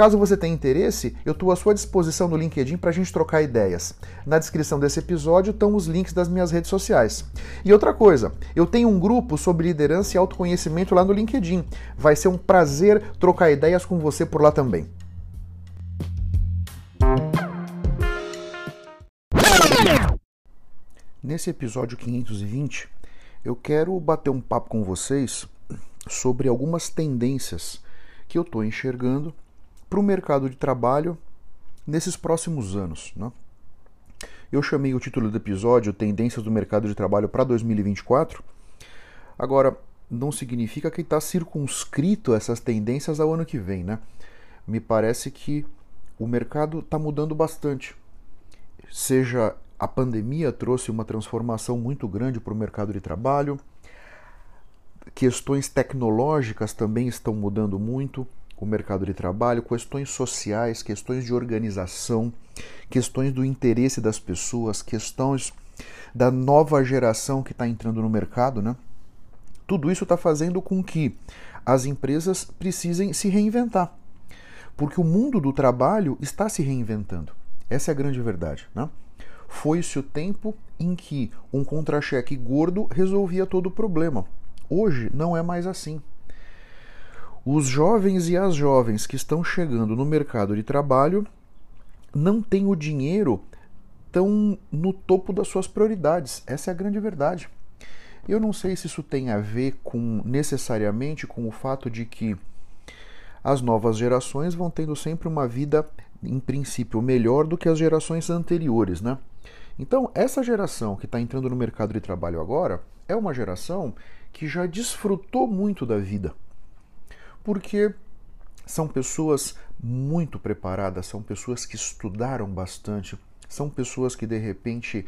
Caso você tenha interesse, eu estou à sua disposição no LinkedIn para a gente trocar ideias. Na descrição desse episódio estão os links das minhas redes sociais. E outra coisa, eu tenho um grupo sobre liderança e autoconhecimento lá no LinkedIn. Vai ser um prazer trocar ideias com você por lá também. Nesse episódio 520, eu quero bater um papo com vocês sobre algumas tendências que eu estou enxergando para o mercado de trabalho nesses próximos anos. Né? Eu chamei o título do episódio Tendências do Mercado de Trabalho para 2024. Agora, não significa que está circunscrito essas tendências ao ano que vem, né? Me parece que o mercado está mudando bastante. Seja a pandemia trouxe uma transformação muito grande para o mercado de trabalho, questões tecnológicas também estão mudando muito o mercado de trabalho, questões sociais, questões de organização, questões do interesse das pessoas, questões da nova geração que está entrando no mercado, né? Tudo isso está fazendo com que as empresas precisem se reinventar, porque o mundo do trabalho está se reinventando. Essa é a grande verdade, né? Foi-se o tempo em que um contra-cheque gordo resolvia todo o problema. Hoje não é mais assim. Os jovens e as jovens que estão chegando no mercado de trabalho não têm o dinheiro tão no topo das suas prioridades. Essa é a grande verdade. Eu não sei se isso tem a ver com necessariamente com o fato de que as novas gerações vão tendo sempre uma vida, em princípio, melhor do que as gerações anteriores, né? Então, essa geração que está entrando no mercado de trabalho agora é uma geração que já desfrutou muito da vida porque são pessoas muito preparadas, são pessoas que estudaram bastante, são pessoas que de repente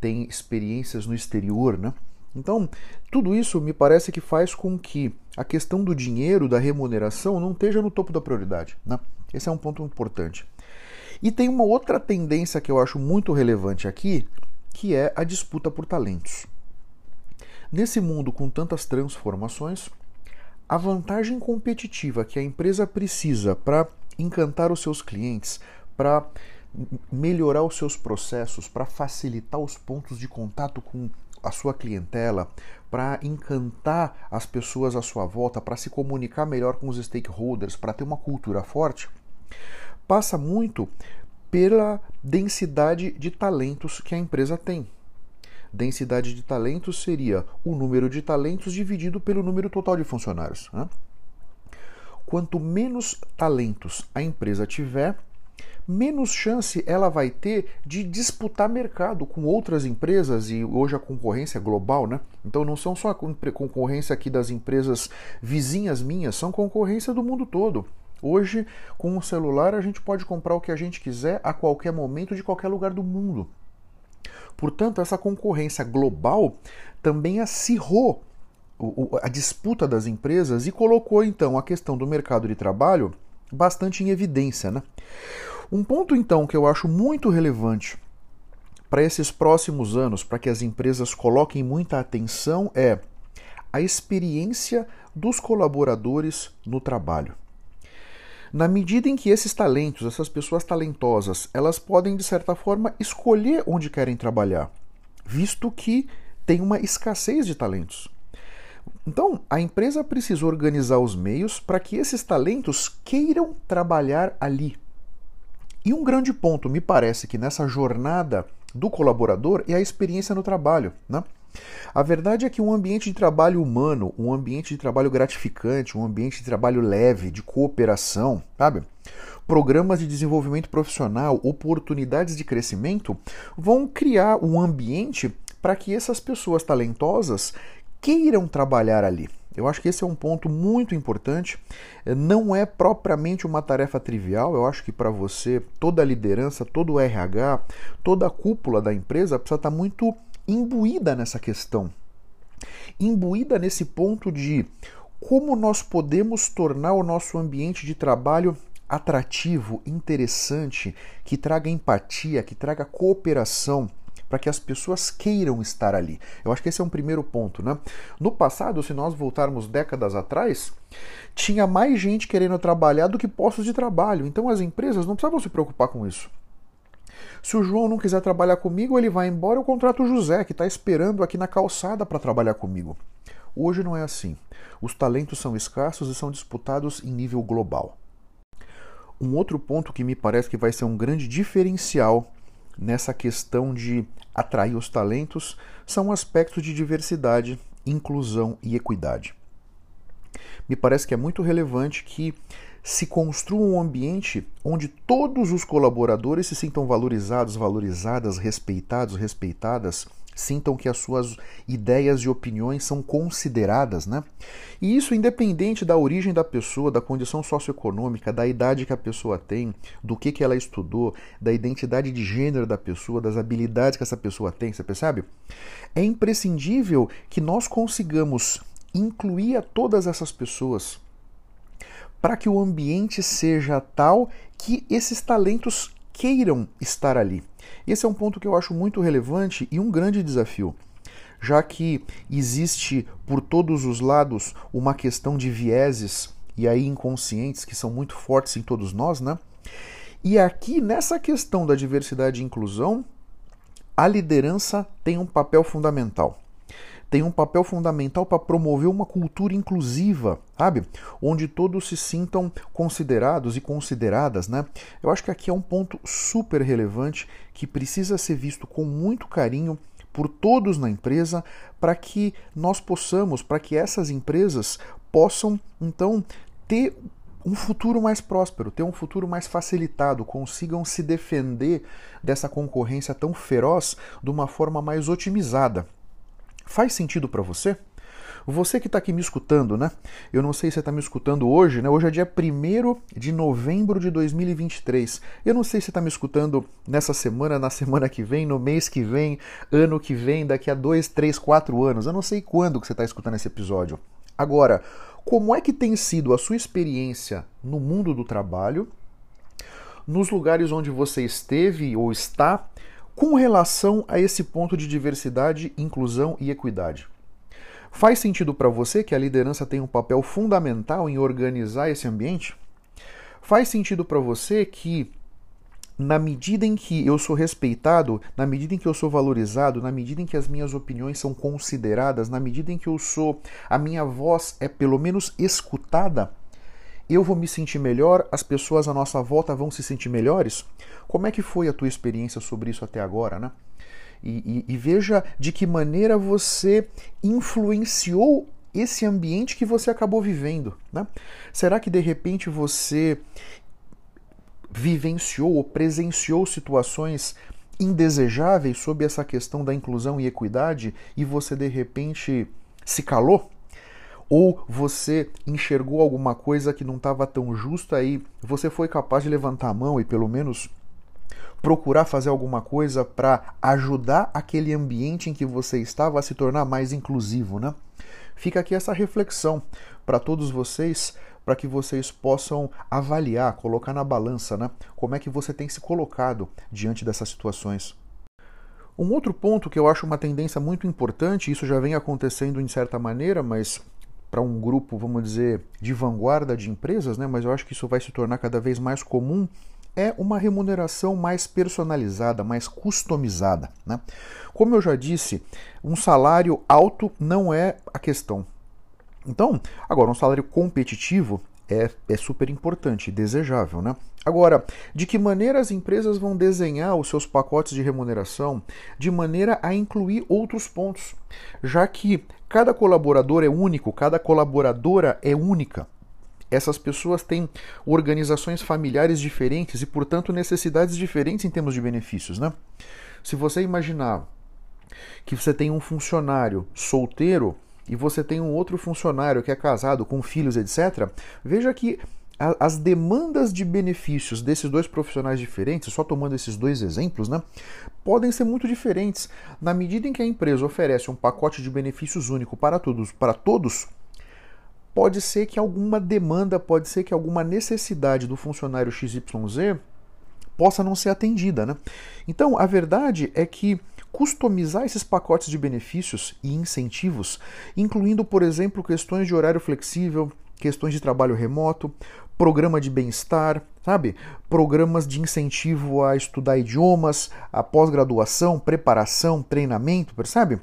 têm experiências no exterior, né? Então, tudo isso me parece que faz com que a questão do dinheiro, da remuneração, não esteja no topo da prioridade. Né? Esse é um ponto importante. E tem uma outra tendência que eu acho muito relevante aqui, que é a disputa por talentos. Nesse mundo com tantas transformações, a vantagem competitiva que a empresa precisa para encantar os seus clientes, para melhorar os seus processos, para facilitar os pontos de contato com a sua clientela, para encantar as pessoas à sua volta, para se comunicar melhor com os stakeholders, para ter uma cultura forte, passa muito pela densidade de talentos que a empresa tem. Densidade de talentos seria o número de talentos dividido pelo número total de funcionários. Né? Quanto menos talentos a empresa tiver, menos chance ela vai ter de disputar mercado com outras empresas e hoje a concorrência é global, né? Então não são só a concorrência aqui das empresas vizinhas minhas, são concorrência do mundo todo. Hoje, com o celular, a gente pode comprar o que a gente quiser a qualquer momento de qualquer lugar do mundo. Portanto, essa concorrência global também acirrou a disputa das empresas e colocou então a questão do mercado de trabalho bastante em evidência. Né? Um ponto então que eu acho muito relevante para esses próximos anos, para que as empresas coloquem muita atenção, é a experiência dos colaboradores no trabalho. Na medida em que esses talentos, essas pessoas talentosas, elas podem de certa forma escolher onde querem trabalhar, visto que tem uma escassez de talentos. Então, a empresa precisa organizar os meios para que esses talentos queiram trabalhar ali. E um grande ponto, me parece que nessa jornada do colaborador é a experiência no trabalho. Né? A verdade é que um ambiente de trabalho humano, um ambiente de trabalho gratificante, um ambiente de trabalho leve, de cooperação, sabe? Programas de desenvolvimento profissional, oportunidades de crescimento vão criar um ambiente para que essas pessoas talentosas queiram trabalhar ali. Eu acho que esse é um ponto muito importante. Não é propriamente uma tarefa trivial. Eu acho que para você, toda a liderança, todo o RH, toda a cúpula da empresa precisa estar muito imbuída nessa questão. Imbuída nesse ponto de como nós podemos tornar o nosso ambiente de trabalho atrativo, interessante, que traga empatia, que traga cooperação para que as pessoas queiram estar ali. Eu acho que esse é um primeiro ponto, né? No passado, se nós voltarmos décadas atrás, tinha mais gente querendo trabalhar do que postos de trabalho. Então as empresas não precisavam se preocupar com isso. Se o João não quiser trabalhar comigo, ele vai embora, eu contrato o José, que está esperando aqui na calçada para trabalhar comigo. Hoje não é assim. Os talentos são escassos e são disputados em nível global. Um outro ponto que me parece que vai ser um grande diferencial nessa questão de atrair os talentos são aspectos de diversidade, inclusão e equidade. Me parece que é muito relevante que se construa um ambiente onde todos os colaboradores se sintam valorizados, valorizadas, respeitados, respeitadas sintam que as suas ideias e opiniões são consideradas, né? E isso independente da origem da pessoa, da condição socioeconômica, da idade que a pessoa tem, do que, que ela estudou, da identidade de gênero da pessoa, das habilidades que essa pessoa tem, você percebe? É imprescindível que nós consigamos incluir a todas essas pessoas para que o ambiente seja tal que esses talentos queiram estar ali. Esse é um ponto que eu acho muito relevante e um grande desafio, já que existe por todos os lados uma questão de vieses e aí inconscientes que são muito fortes em todos nós, né? E aqui nessa questão da diversidade e inclusão, a liderança tem um papel fundamental tem um papel fundamental para promover uma cultura inclusiva, sabe? Onde todos se sintam considerados e consideradas, né? Eu acho que aqui é um ponto super relevante que precisa ser visto com muito carinho por todos na empresa para que nós possamos, para que essas empresas possam então ter um futuro mais próspero, ter um futuro mais facilitado, consigam se defender dessa concorrência tão feroz de uma forma mais otimizada. Faz sentido para você? Você que está aqui me escutando, né? Eu não sei se você está me escutando hoje, né? Hoje é dia 1 de novembro de 2023. Eu não sei se você está me escutando nessa semana, na semana que vem, no mês que vem, ano que vem, daqui a dois, três, quatro anos. Eu não sei quando que você está escutando esse episódio. Agora, como é que tem sido a sua experiência no mundo do trabalho, nos lugares onde você esteve ou está com relação a esse ponto de diversidade, inclusão e equidade. Faz sentido para você que a liderança tem um papel fundamental em organizar esse ambiente? Faz sentido para você que, na medida em que eu sou respeitado, na medida em que eu sou valorizado, na medida em que as minhas opiniões são consideradas, na medida em que eu sou, a minha voz é pelo menos escutada, eu vou me sentir melhor, as pessoas à nossa volta vão se sentir melhores? Como é que foi a tua experiência sobre isso até agora, né? E, e, e veja de que maneira você influenciou esse ambiente que você acabou vivendo, né? Será que de repente você vivenciou ou presenciou situações indesejáveis sob essa questão da inclusão e equidade e você de repente se calou? Ou você enxergou alguma coisa que não estava tão justa e você foi capaz de levantar a mão e pelo menos procurar fazer alguma coisa para ajudar aquele ambiente em que você estava a se tornar mais inclusivo, né? Fica aqui essa reflexão para todos vocês, para que vocês possam avaliar, colocar na balança, né? Como é que você tem se colocado diante dessas situações. Um outro ponto que eu acho uma tendência muito importante, isso já vem acontecendo em certa maneira, mas para um grupo, vamos dizer, de vanguarda de empresas, né, mas eu acho que isso vai se tornar cada vez mais comum, é uma remuneração mais personalizada, mais customizada. Né? Como eu já disse, um salário alto não é a questão. Então, agora, um salário competitivo é, é super importante, desejável, né? Agora, de que maneira as empresas vão desenhar os seus pacotes de remuneração de maneira a incluir outros pontos, já que cada colaborador é único, cada colaboradora é única. Essas pessoas têm organizações familiares diferentes e, portanto, necessidades diferentes em termos de benefícios, né? Se você imaginar que você tem um funcionário solteiro e você tem um outro funcionário que é casado com filhos, etc., veja que as demandas de benefícios desses dois profissionais diferentes, só tomando esses dois exemplos, né, podem ser muito diferentes. Na medida em que a empresa oferece um pacote de benefícios único para todos, para todos, pode ser que alguma demanda, pode ser que alguma necessidade do funcionário XYZ possa não ser atendida. Né? Então, a verdade é que customizar esses pacotes de benefícios e incentivos, incluindo, por exemplo, questões de horário flexível, questões de trabalho remoto, programa de bem-estar, sabe? Programas de incentivo a estudar idiomas, a pós-graduação, preparação, treinamento, percebe?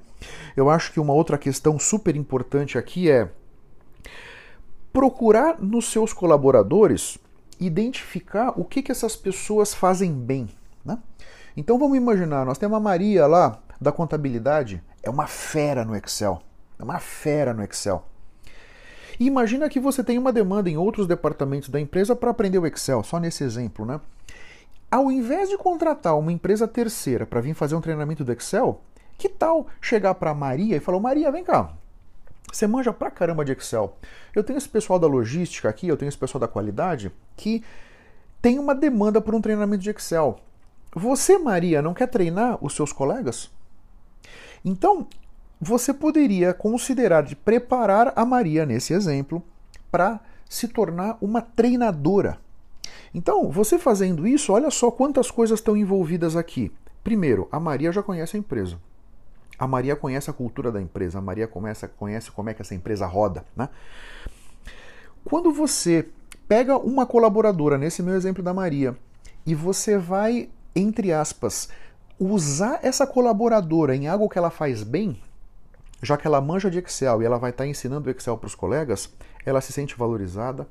Eu acho que uma outra questão super importante aqui é procurar nos seus colaboradores identificar o que, que essas pessoas fazem bem. Então vamos imaginar, nós temos a Maria lá da contabilidade, é uma fera no Excel. É uma fera no Excel. E imagina que você tem uma demanda em outros departamentos da empresa para aprender o Excel, só nesse exemplo, né? Ao invés de contratar uma empresa terceira para vir fazer um treinamento do Excel, que tal chegar para Maria e falar: Maria, vem cá, você manja pra caramba de Excel. Eu tenho esse pessoal da logística aqui, eu tenho esse pessoal da qualidade que tem uma demanda por um treinamento de Excel. Você, Maria, não quer treinar os seus colegas? Então, você poderia considerar de preparar a Maria, nesse exemplo, para se tornar uma treinadora. Então, você fazendo isso, olha só quantas coisas estão envolvidas aqui. Primeiro, a Maria já conhece a empresa. A Maria conhece a cultura da empresa, a Maria começa, conhece como é que essa empresa roda. Né? Quando você pega uma colaboradora, nesse meu exemplo da Maria, e você vai, entre aspas, usar essa colaboradora em algo que ela faz bem, já que ela manja de Excel e ela vai estar ensinando Excel para os colegas, ela se sente valorizada.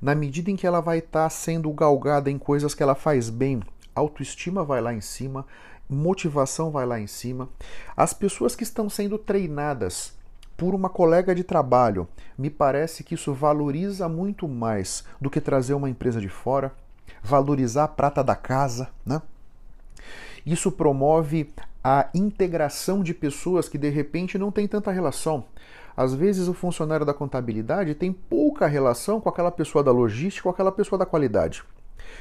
Na medida em que ela vai estar sendo galgada em coisas que ela faz bem, autoestima vai lá em cima, motivação vai lá em cima. As pessoas que estão sendo treinadas por uma colega de trabalho, me parece que isso valoriza muito mais do que trazer uma empresa de fora, valorizar a prata da casa, né? Isso promove a integração de pessoas que de repente não têm tanta relação. Às vezes o funcionário da contabilidade tem pouca relação com aquela pessoa da logística ou aquela pessoa da qualidade.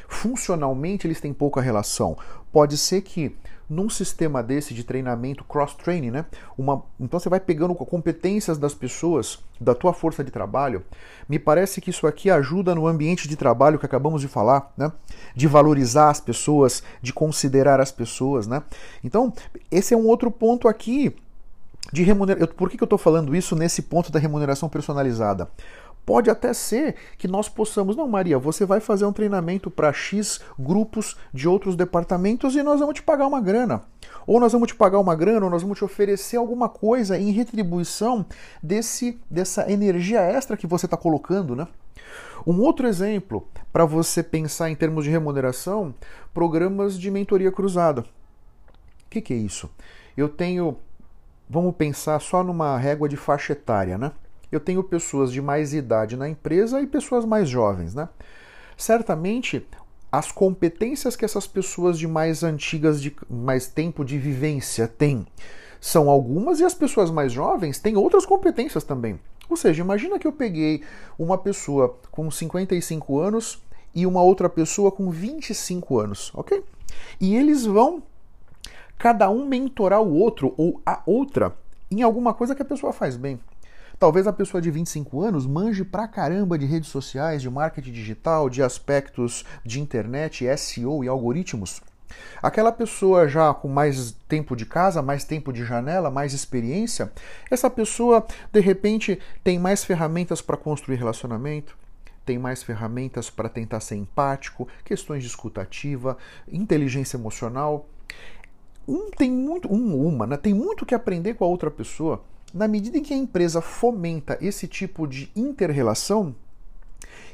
Funcionalmente eles têm pouca relação. Pode ser que num sistema desse de treinamento cross-training, né? Uma, então você vai pegando competências das pessoas, da tua força de trabalho. Me parece que isso aqui ajuda no ambiente de trabalho que acabamos de falar, né? De valorizar as pessoas, de considerar as pessoas, né? Então, esse é um outro ponto aqui de remuneração. Por que, que eu estou falando isso nesse ponto da remuneração personalizada? Pode até ser que nós possamos, não, Maria, você vai fazer um treinamento para X grupos de outros departamentos e nós vamos te pagar uma grana. Ou nós vamos te pagar uma grana, ou nós vamos te oferecer alguma coisa em retribuição desse, dessa energia extra que você está colocando, né? Um outro exemplo para você pensar em termos de remuneração, programas de mentoria cruzada. O que, que é isso? Eu tenho, vamos pensar só numa régua de faixa etária, né? Eu tenho pessoas de mais idade na empresa e pessoas mais jovens, né? Certamente as competências que essas pessoas de mais antigas, de mais tempo de vivência têm, são algumas e as pessoas mais jovens têm outras competências também. Ou seja, imagina que eu peguei uma pessoa com 55 anos e uma outra pessoa com 25 anos, ok? E eles vão cada um mentorar o outro ou a outra em alguma coisa que a pessoa faz bem. Talvez a pessoa de 25 anos manje pra caramba de redes sociais, de marketing digital, de aspectos de internet, SEO e algoritmos. Aquela pessoa já com mais tempo de casa, mais tempo de janela, mais experiência, essa pessoa de repente tem mais ferramentas para construir relacionamento, tem mais ferramentas para tentar ser empático, questões de escutativa, inteligência emocional. Um tem muito, um uma, né, tem muito que aprender com a outra pessoa na medida em que a empresa fomenta esse tipo de inter-relação,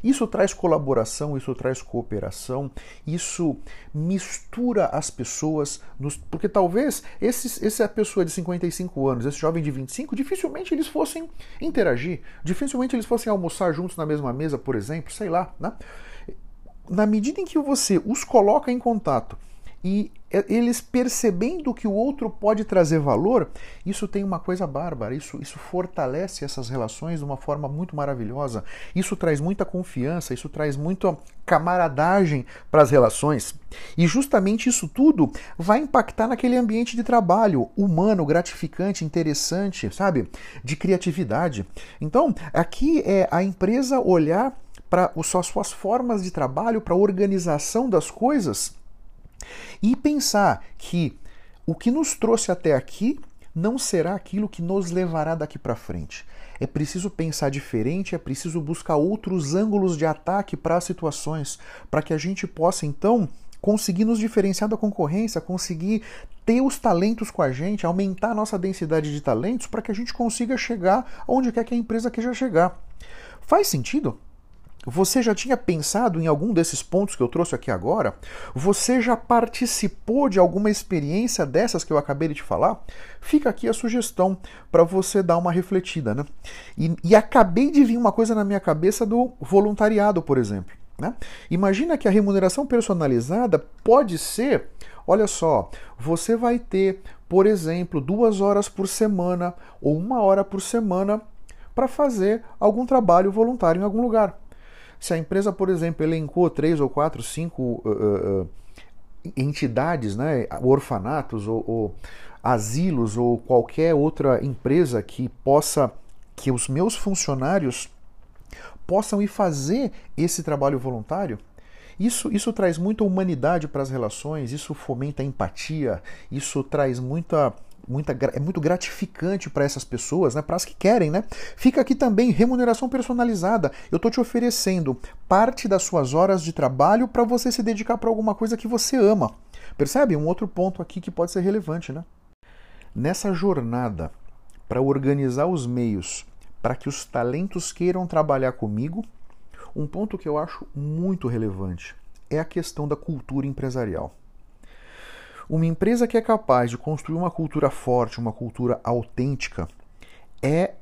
Isso traz colaboração, isso traz cooperação, isso mistura as pessoas, nos, porque talvez esses, essa pessoa de 55 anos, esse jovem de 25, dificilmente eles fossem interagir, dificilmente eles fossem almoçar juntos na mesma mesa, por exemplo, sei lá, né? Na medida em que você os coloca em contato e eles percebendo que o outro pode trazer valor, isso tem uma coisa bárbara, isso, isso fortalece essas relações de uma forma muito maravilhosa, isso traz muita confiança, isso traz muita camaradagem para as relações. E justamente isso tudo vai impactar naquele ambiente de trabalho humano, gratificante, interessante, sabe? De criatividade. Então, aqui é a empresa olhar para as suas formas de trabalho, para a organização das coisas e pensar que o que nos trouxe até aqui não será aquilo que nos levará daqui para frente. É preciso pensar diferente, é preciso buscar outros ângulos de ataque para as situações, para que a gente possa então conseguir nos diferenciar da concorrência, conseguir ter os talentos com a gente, aumentar a nossa densidade de talentos para que a gente consiga chegar onde quer que a empresa queira chegar. Faz sentido? Você já tinha pensado em algum desses pontos que eu trouxe aqui agora? Você já participou de alguma experiência dessas que eu acabei de te falar? Fica aqui a sugestão para você dar uma refletida. Né? E, e acabei de vir uma coisa na minha cabeça do voluntariado, por exemplo. Né? Imagina que a remuneração personalizada pode ser, olha só, você vai ter, por exemplo, duas horas por semana ou uma hora por semana para fazer algum trabalho voluntário em algum lugar. Se a empresa, por exemplo, elencou três ou quatro, cinco uh, uh, entidades, né, orfanatos ou, ou asilos ou qualquer outra empresa que possa, que os meus funcionários possam ir fazer esse trabalho voluntário, isso, isso traz muita humanidade para as relações, isso fomenta empatia, isso traz muita muita, é muito gratificante para essas pessoas, né, para as que querem. Né? Fica aqui também remuneração personalizada. Eu estou te oferecendo parte das suas horas de trabalho para você se dedicar para alguma coisa que você ama. Percebe? Um outro ponto aqui que pode ser relevante. Né? Nessa jornada para organizar os meios para que os talentos queiram trabalhar comigo, um ponto que eu acho muito relevante é a questão da cultura empresarial. Uma empresa que é capaz de construir uma cultura forte, uma cultura autêntica, é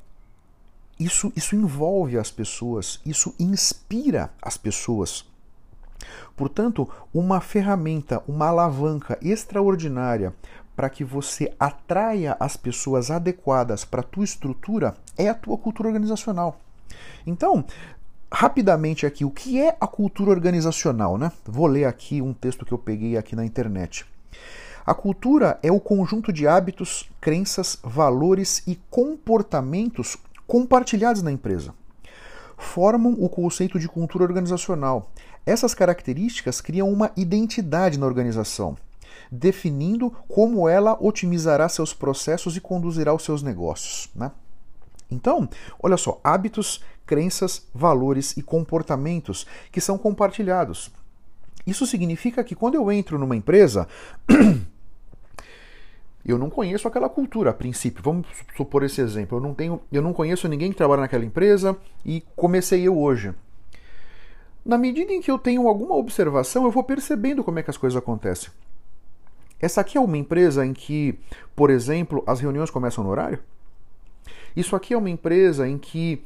isso, isso envolve as pessoas, isso inspira as pessoas. Portanto, uma ferramenta, uma alavanca extraordinária para que você atraia as pessoas adequadas para a tua estrutura é a tua cultura organizacional. Então, rapidamente aqui, o que é a cultura organizacional, né? Vou ler aqui um texto que eu peguei aqui na internet. A cultura é o conjunto de hábitos, crenças, valores e comportamentos compartilhados na empresa. Formam o conceito de cultura organizacional. Essas características criam uma identidade na organização, definindo como ela otimizará seus processos e conduzirá os seus negócios. Né? Então, olha só, hábitos, crenças, valores e comportamentos que são compartilhados. Isso significa que quando eu entro numa empresa, eu não conheço aquela cultura a princípio. Vamos supor esse exemplo. Eu não tenho, eu não conheço ninguém que trabalha naquela empresa e comecei eu hoje. Na medida em que eu tenho alguma observação, eu vou percebendo como é que as coisas acontecem. Essa aqui é uma empresa em que, por exemplo, as reuniões começam no horário? Isso aqui é uma empresa em que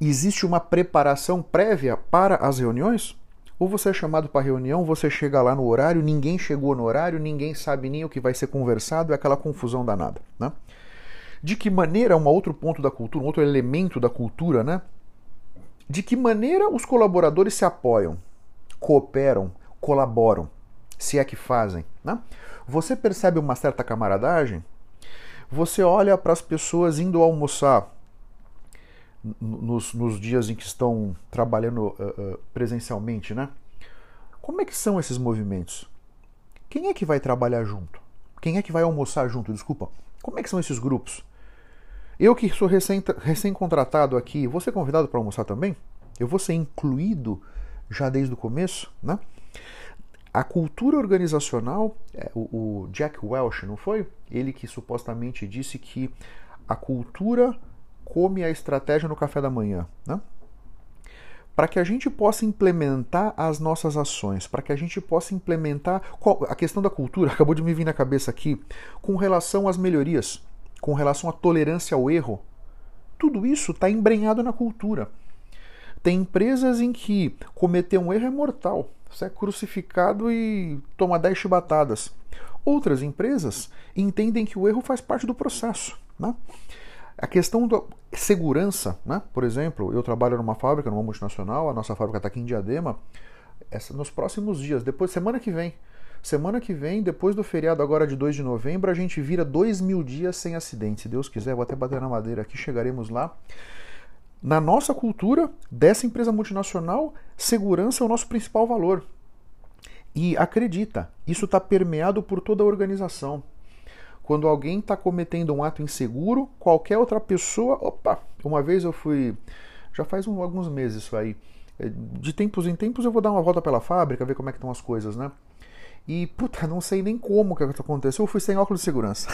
existe uma preparação prévia para as reuniões? Ou você é chamado para reunião, você chega lá no horário, ninguém chegou no horário, ninguém sabe nem o que vai ser conversado, é aquela confusão danada. Né? De que maneira, um outro ponto da cultura, um outro elemento da cultura, né? De que maneira os colaboradores se apoiam, cooperam, colaboram, se é que fazem. Né? Você percebe uma certa camaradagem? Você olha para as pessoas indo almoçar nos, nos dias em que estão trabalhando uh, uh, presencialmente, né? Como é que são esses movimentos? Quem é que vai trabalhar junto? Quem é que vai almoçar junto? Desculpa. Como é que são esses grupos? Eu que sou recém-contratado recém aqui, vou ser convidado para almoçar também? Eu vou ser incluído já desde o começo, né? A cultura organizacional, é, o, o Jack Welch, não foi? Ele que supostamente disse que a cultura come a estratégia no café da manhã. Né? para que a gente possa implementar as nossas ações, para que a gente possa implementar a questão da cultura, acabou de me vir na cabeça aqui, com relação às melhorias, com relação à tolerância ao erro. Tudo isso está embrenhado na cultura. Tem empresas em que cometer um erro é mortal. Você é crucificado e toma 10 chibatadas. Outras empresas entendem que o erro faz parte do processo. Né? A questão da segurança, né? por exemplo, eu trabalho numa fábrica, numa multinacional, a nossa fábrica está aqui em Diadema, essa, nos próximos dias, depois semana que vem, semana que vem, depois do feriado agora de 2 de novembro, a gente vira 2 mil dias sem acidente. Se Deus quiser, vou até bater na madeira aqui, chegaremos lá. Na nossa cultura, dessa empresa multinacional, segurança é o nosso principal valor. E acredita, isso está permeado por toda a organização. Quando alguém está cometendo um ato inseguro, qualquer outra pessoa. Opa! Uma vez eu fui. Já faz um, alguns meses isso aí. É, de tempos em tempos eu vou dar uma volta pela fábrica, ver como é que estão as coisas, né? E, puta, não sei nem como que aconteceu. Eu fui sem óculos de segurança.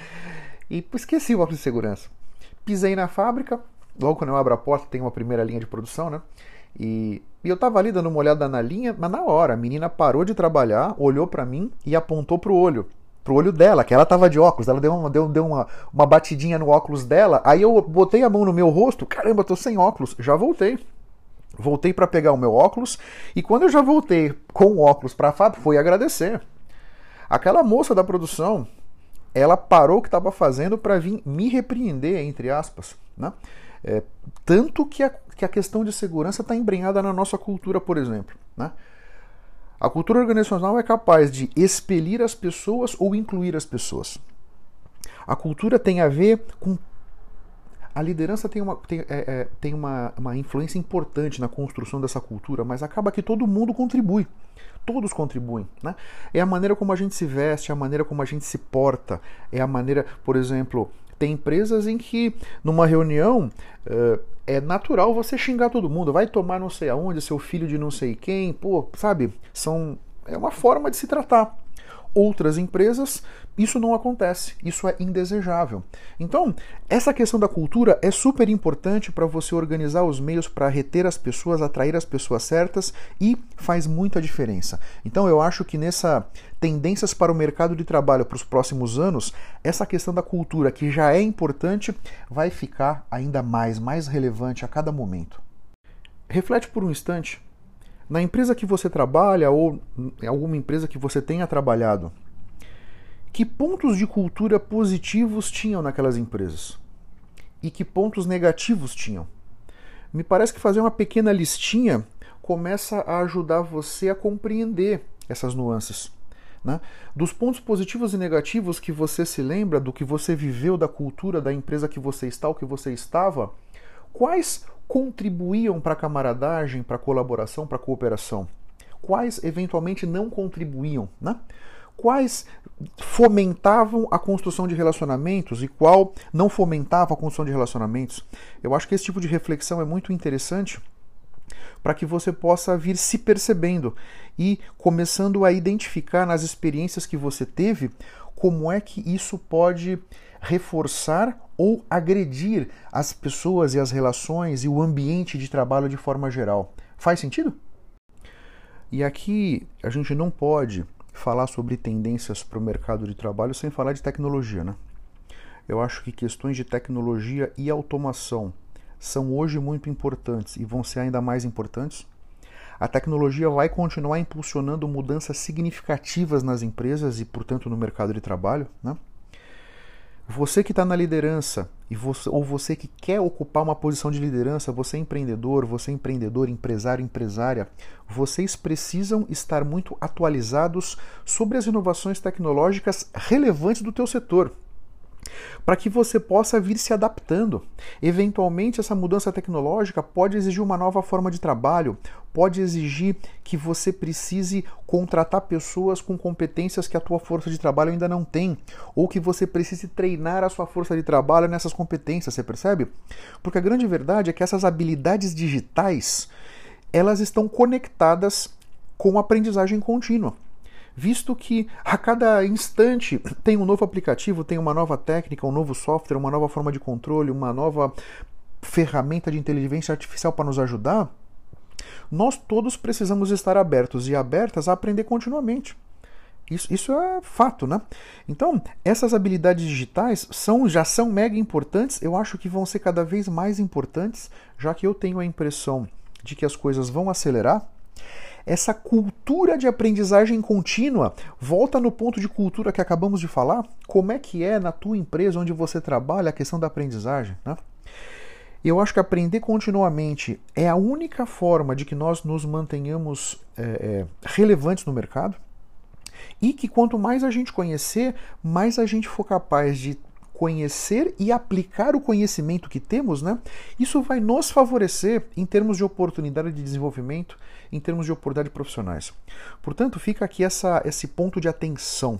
e esqueci o óculos de segurança. Pisei na fábrica, logo quando eu abro a porta tem uma primeira linha de produção, né? E, e eu tava ali dando uma olhada na linha, mas na hora a menina parou de trabalhar, olhou para mim e apontou pro olho pro olho dela, que ela tava de óculos, ela deu uma, deu, deu uma, uma batidinha no óculos dela, aí eu botei a mão no meu rosto, caramba, tô sem óculos, já voltei. Voltei para pegar o meu óculos e quando eu já voltei com o óculos para a fábrica, foi agradecer. Aquela moça da produção, ela parou o que estava fazendo para vir me repreender, entre aspas. Né? É, tanto que a, que a questão de segurança está embrenhada na nossa cultura, por exemplo. Né? A cultura organizacional é capaz de expelir as pessoas ou incluir as pessoas. A cultura tem a ver com. A liderança tem, uma, tem, é, é, tem uma, uma influência importante na construção dessa cultura, mas acaba que todo mundo contribui. Todos contribuem. Né? É a maneira como a gente se veste, é a maneira como a gente se porta, é a maneira, por exemplo, tem empresas em que numa reunião uh, é natural você xingar todo mundo, vai tomar não sei aonde, seu filho de não sei quem, pô, sabe? São é uma forma de se tratar. Outras empresas, isso não acontece, isso é indesejável. Então, essa questão da cultura é super importante para você organizar os meios para reter as pessoas, atrair as pessoas certas e faz muita diferença. Então, eu acho que nessa tendências para o mercado de trabalho para os próximos anos, essa questão da cultura, que já é importante, vai ficar ainda mais, mais relevante a cada momento. Reflete por um instante na empresa que você trabalha ou em alguma empresa que você tenha trabalhado, que pontos de cultura positivos tinham naquelas empresas? E que pontos negativos tinham? Me parece que fazer uma pequena listinha começa a ajudar você a compreender essas nuances. Né? Dos pontos positivos e negativos que você se lembra, do que você viveu, da cultura da empresa que você está ou que você estava, quais contribuíam para a camaradagem, para a colaboração, para a cooperação? Quais eventualmente não contribuíam? Né? Quais fomentavam a construção de relacionamentos e qual não fomentava a construção de relacionamentos? Eu acho que esse tipo de reflexão é muito interessante para que você possa vir se percebendo e começando a identificar nas experiências que você teve como é que isso pode reforçar ou agredir as pessoas e as relações e o ambiente de trabalho de forma geral. Faz sentido? E aqui a gente não pode falar sobre tendências para o mercado de trabalho sem falar de tecnologia, né? Eu acho que questões de tecnologia e automação são hoje muito importantes e vão ser ainda mais importantes. A tecnologia vai continuar impulsionando mudanças significativas nas empresas e, portanto, no mercado de trabalho, né? Você que está na liderança e você, ou você que quer ocupar uma posição de liderança, você é empreendedor, você é empreendedor, empresário, empresária, vocês precisam estar muito atualizados sobre as inovações tecnológicas relevantes do teu setor para que você possa vir se adaptando. Eventualmente, essa mudança tecnológica pode exigir uma nova forma de trabalho, pode exigir que você precise contratar pessoas com competências que a tua força de trabalho ainda não tem, ou que você precise treinar a sua força de trabalho nessas competências, você percebe? Porque a grande verdade é que essas habilidades digitais, elas estão conectadas com aprendizagem contínua visto que a cada instante tem um novo aplicativo, tem uma nova técnica, um novo software, uma nova forma de controle, uma nova ferramenta de inteligência artificial para nos ajudar, nós todos precisamos estar abertos e abertas a aprender continuamente. Isso, isso é fato, né? Então, essas habilidades digitais são, já são mega importantes, eu acho que vão ser cada vez mais importantes, já que eu tenho a impressão de que as coisas vão acelerar. Essa cultura de aprendizagem contínua, volta no ponto de cultura que acabamos de falar, como é que é na tua empresa onde você trabalha a questão da aprendizagem, né? Eu acho que aprender continuamente é a única forma de que nós nos mantenhamos é, é, relevantes no mercado e que quanto mais a gente conhecer, mais a gente for capaz de conhecer e aplicar o conhecimento que temos, né? Isso vai nos favorecer em termos de oportunidade de desenvolvimento, em termos de oportunidade profissionais. Portanto, fica aqui essa, esse ponto de atenção.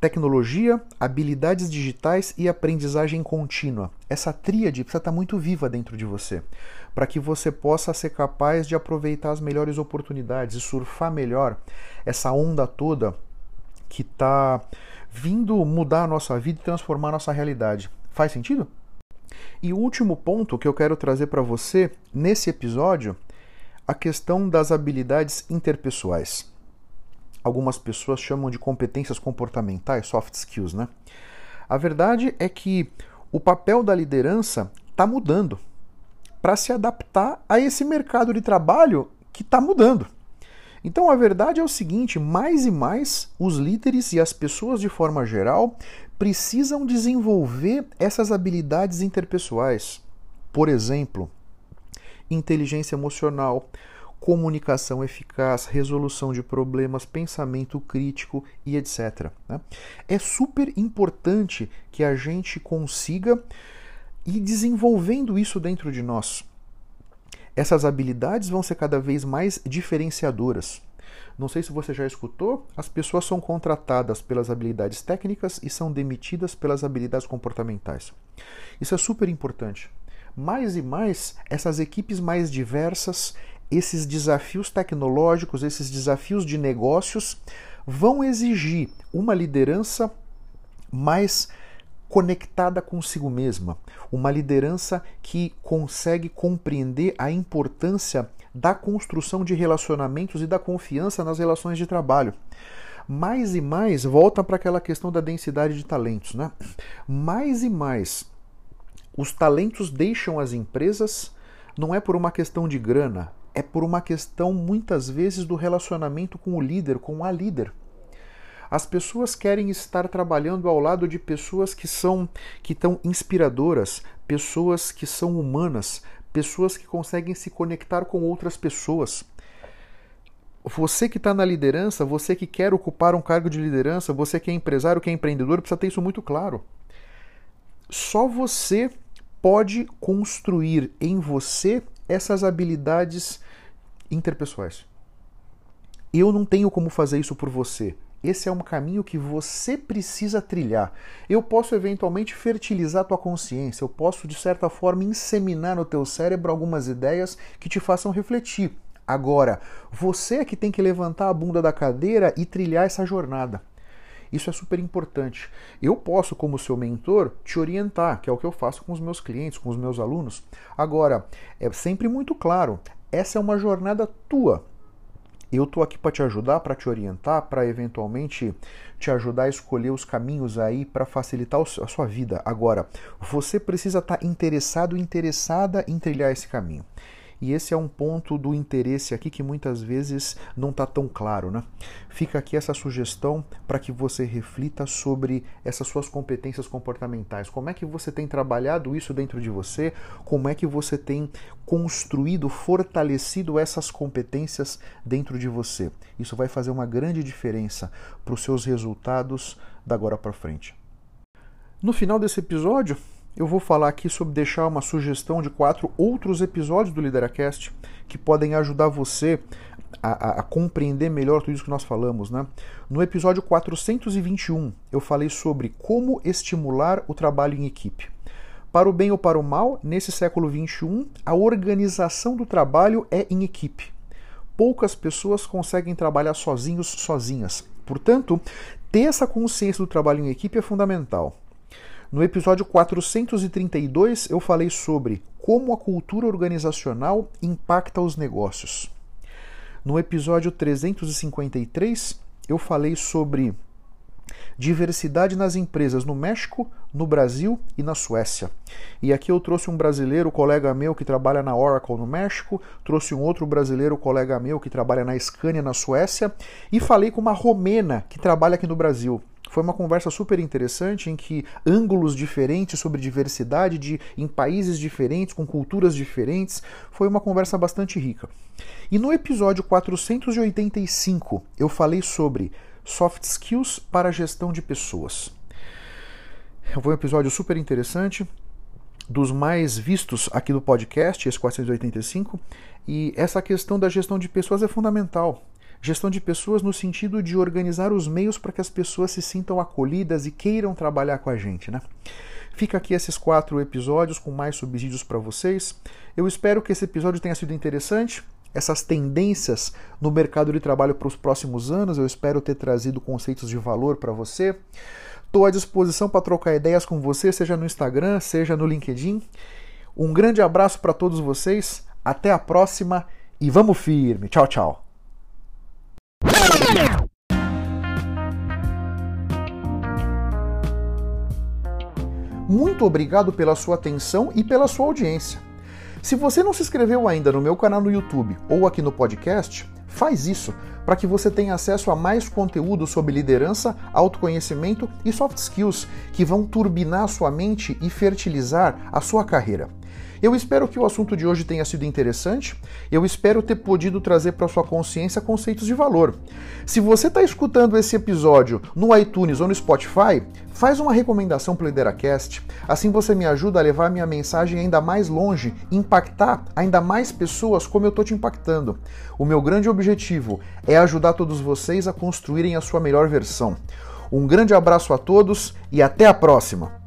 Tecnologia, habilidades digitais e aprendizagem contínua. Essa tríade precisa estar muito viva dentro de você, para que você possa ser capaz de aproveitar as melhores oportunidades e surfar melhor essa onda toda que está vindo mudar a nossa vida e transformar a nossa realidade. Faz sentido? E o último ponto que eu quero trazer para você nesse episódio, a questão das habilidades interpessoais algumas pessoas chamam de competências comportamentais, soft skills, né? A verdade é que o papel da liderança está mudando para se adaptar a esse mercado de trabalho que está mudando. Então a verdade é o seguinte: mais e mais os líderes e as pessoas de forma geral precisam desenvolver essas habilidades interpessoais. Por exemplo, inteligência emocional, comunicação eficaz, resolução de problemas, pensamento crítico e etc. Né? É super importante que a gente consiga ir desenvolvendo isso dentro de nós. Essas habilidades vão ser cada vez mais diferenciadoras. Não sei se você já escutou, as pessoas são contratadas pelas habilidades técnicas e são demitidas pelas habilidades comportamentais. Isso é super importante. Mais e mais, essas equipes mais diversas, esses desafios tecnológicos, esses desafios de negócios vão exigir uma liderança mais conectada consigo mesma, uma liderança que consegue compreender a importância da construção de relacionamentos e da confiança nas relações de trabalho. Mais e mais volta para aquela questão da densidade de talentos, né? Mais e mais os talentos deixam as empresas não é por uma questão de grana, é por uma questão muitas vezes do relacionamento com o líder, com a líder. As pessoas querem estar trabalhando ao lado de pessoas que são que estão inspiradoras, pessoas que são humanas, pessoas que conseguem se conectar com outras pessoas. Você que está na liderança, você que quer ocupar um cargo de liderança, você que é empresário, que é empreendedor, precisa ter isso muito claro. Só você pode construir em você essas habilidades interpessoais. Eu não tenho como fazer isso por você. Esse é um caminho que você precisa trilhar. Eu posso eventualmente fertilizar tua consciência, eu posso de certa forma inseminar no teu cérebro algumas ideias que te façam refletir. Agora, você é que tem que levantar a bunda da cadeira e trilhar essa jornada. Isso é super importante. Eu posso, como seu mentor, te orientar, que é o que eu faço com os meus clientes, com os meus alunos. Agora, é sempre muito claro, essa é uma jornada tua. Eu estou aqui para te ajudar, para te orientar, para eventualmente te ajudar a escolher os caminhos aí para facilitar a sua vida. Agora, você precisa estar tá interessado, interessada em trilhar esse caminho. E esse é um ponto do interesse aqui que muitas vezes não está tão claro. Né? Fica aqui essa sugestão para que você reflita sobre essas suas competências comportamentais. Como é que você tem trabalhado isso dentro de você? Como é que você tem construído, fortalecido essas competências dentro de você? Isso vai fazer uma grande diferença para os seus resultados da agora para frente. No final desse episódio, eu vou falar aqui sobre deixar uma sugestão de quatro outros episódios do Lideracast que podem ajudar você a, a, a, compreender melhor tudo isso que nós falamos. Né? No episódio 421, eu falei sobre como estimular o trabalho em equipe. Para o bem ou para o mal, nesse século XXI, a organização do trabalho é em equipe. Poucas pessoas conseguem trabalhar sozinhos, sozinhas. Portanto, ter essa consciência do trabalho em equipe é fundamental. No episódio 432, eu falei sobre como a cultura organizacional impacta os negócios. No episódio 353, eu falei sobre diversidade nas empresas no México, no Brasil e na Suécia. E aqui eu trouxe um brasileiro, colega meu, que trabalha na Oracle no México, trouxe um outro brasileiro, colega meu, que trabalha na Scania na Suécia, e falei com uma romena que trabalha aqui no Brasil. Foi uma conversa super interessante em que ângulos diferentes sobre diversidade de, em países diferentes, com culturas diferentes, foi uma conversa bastante rica. E no episódio 485 eu falei sobre soft skills para gestão de pessoas. Foi um episódio super interessante, dos mais vistos aqui do podcast, esse 485, e essa questão da gestão de pessoas é fundamental. Gestão de pessoas no sentido de organizar os meios para que as pessoas se sintam acolhidas e queiram trabalhar com a gente, né? Fica aqui esses quatro episódios com mais subsídios para vocês. Eu espero que esse episódio tenha sido interessante. Essas tendências no mercado de trabalho para os próximos anos, eu espero ter trazido conceitos de valor para você. Estou à disposição para trocar ideias com você, seja no Instagram, seja no LinkedIn. Um grande abraço para todos vocês, até a próxima e vamos firme. Tchau, tchau. Muito obrigado pela sua atenção e pela sua audiência. Se você não se inscreveu ainda no meu canal no YouTube ou aqui no podcast, faz isso para que você tenha acesso a mais conteúdo sobre liderança, autoconhecimento e soft skills que vão turbinar sua mente e fertilizar a sua carreira. Eu espero que o assunto de hoje tenha sido interessante. Eu espero ter podido trazer para sua consciência conceitos de valor. Se você está escutando esse episódio no iTunes ou no Spotify, faz uma recomendação para o Lideracast. Assim você me ajuda a levar minha mensagem ainda mais longe, impactar ainda mais pessoas como eu estou te impactando. O meu grande objetivo é ajudar todos vocês a construírem a sua melhor versão. Um grande abraço a todos e até a próxima!